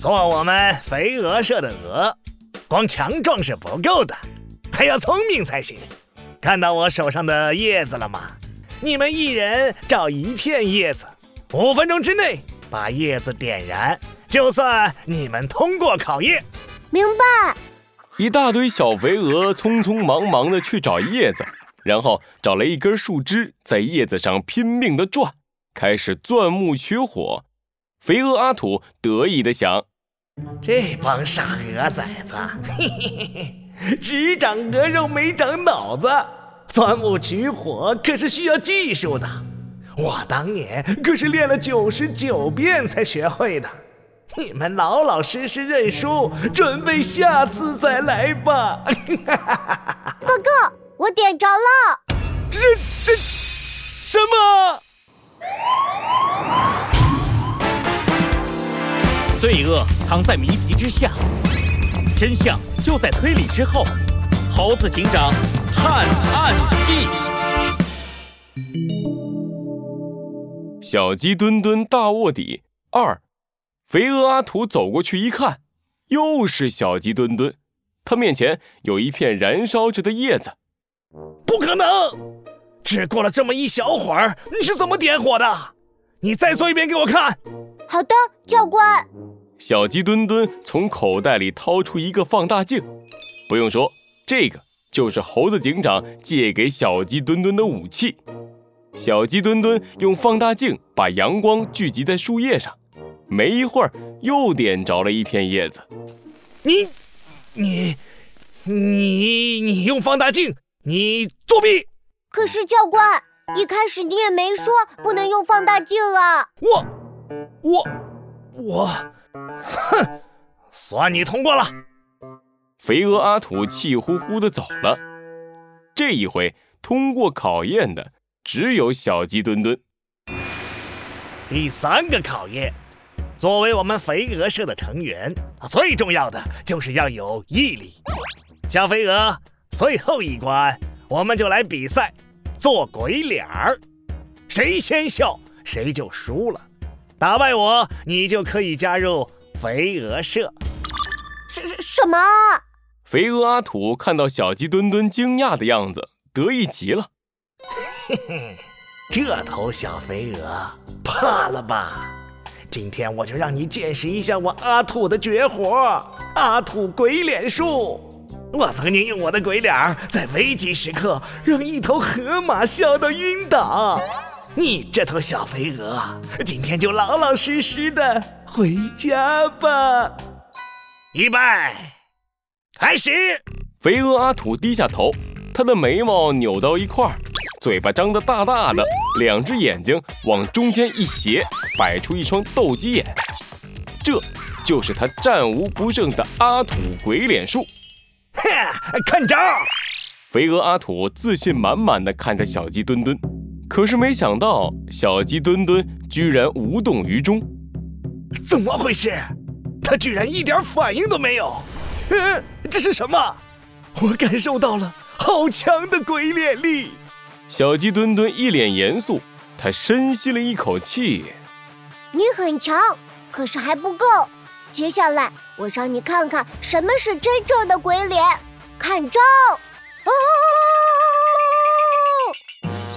做我们肥鹅社的鹅，光强壮是不够的，还要聪明才行。看到我手上的叶子了吗？你们一人找一片叶子，五分钟之内把叶子点燃，就算你们通过考验。明白。一大堆小肥鹅匆匆忙忙地去找叶子，然后找了一根树枝，在叶子上拼命地转，开始钻木取火。肥鹅阿土得意地想：“这帮傻鹅崽子，嘿嘿嘿，只长鹅肉没长脑子。钻木取火可是需要技术的，我当年可是练了九十九遍才学会的。你们老老实实认输，准备下次再来吧。”报告，我点着了。这藏在谜题之下，真相就在推理之后。猴子警长探案记，小鸡墩墩大卧底二，肥鹅阿土走过去一看，又是小鸡墩墩，他面前有一片燃烧着的叶子。不可能！只过了这么一小会儿，你是怎么点火的？你再做一遍给我看。好的，教官。小鸡墩墩从口袋里掏出一个放大镜，不用说，这个就是猴子警长借给小鸡墩墩的武器。小鸡墩墩用放大镜把阳光聚集在树叶上，没一会儿又点着了一片叶子。你、你、你、你用放大镜，你作弊！可是教官，一开始你也没说不能用放大镜啊！我、我、我。哼，算你通过了。肥鹅阿土气呼呼的走了。这一回通过考验的只有小鸡墩墩。第三个考验，作为我们肥鹅社的成员，最重要的就是要有毅力。小肥鹅，最后一关，我们就来比赛做鬼脸儿，谁先笑谁就输了。打败我，你就可以加入。肥鹅社，什什么？肥鹅阿土看到小鸡墩墩惊讶的样子，得意极了。嘿嘿，这头小肥鹅怕了吧？今天我就让你见识一下我阿土的绝活——阿土鬼脸术。我曾经用我的鬼脸，在危急时刻让一头河马笑到晕倒。你这头小肥鹅，今天就老老实实的回家吧。预备，开始。肥鹅阿土低下头，他的眉毛扭到一块儿，嘴巴张得大大的，两只眼睛往中间一斜，摆出一双斗鸡眼。这就是他战无不胜的阿土鬼脸术。哼，看招！肥鹅阿土自信满满的看着小鸡墩墩。可是没想到，小鸡墩墩居然无动于衷。怎么回事？他居然一点反应都没有。嗯，这是什么？我感受到了好强的鬼脸力。小鸡墩墩一脸严肃，他深吸了一口气。你很强，可是还不够。接下来，我让你看看什么是真正的鬼脸。看招！啊！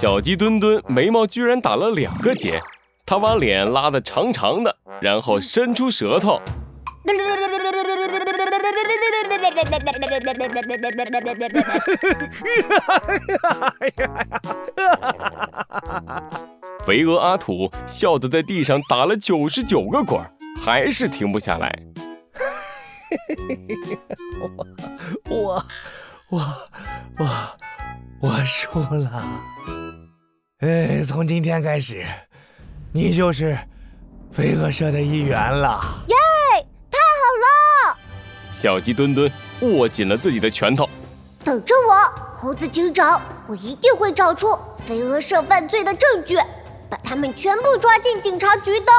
小鸡墩墩眉毛居然打了两个结，他把脸拉得长长的，然后伸出舌头。肥鹅阿土笑得在地上打了九十九个滚，还是停不下来。我我我我我输了。哎，从今天开始，你就是飞蛾社的一员了。耶，太好了！小鸡墩墩握紧了自己的拳头。等着我，猴子警长，我一定会找出飞蛾社犯罪的证据，把他们全部抓进警察局的。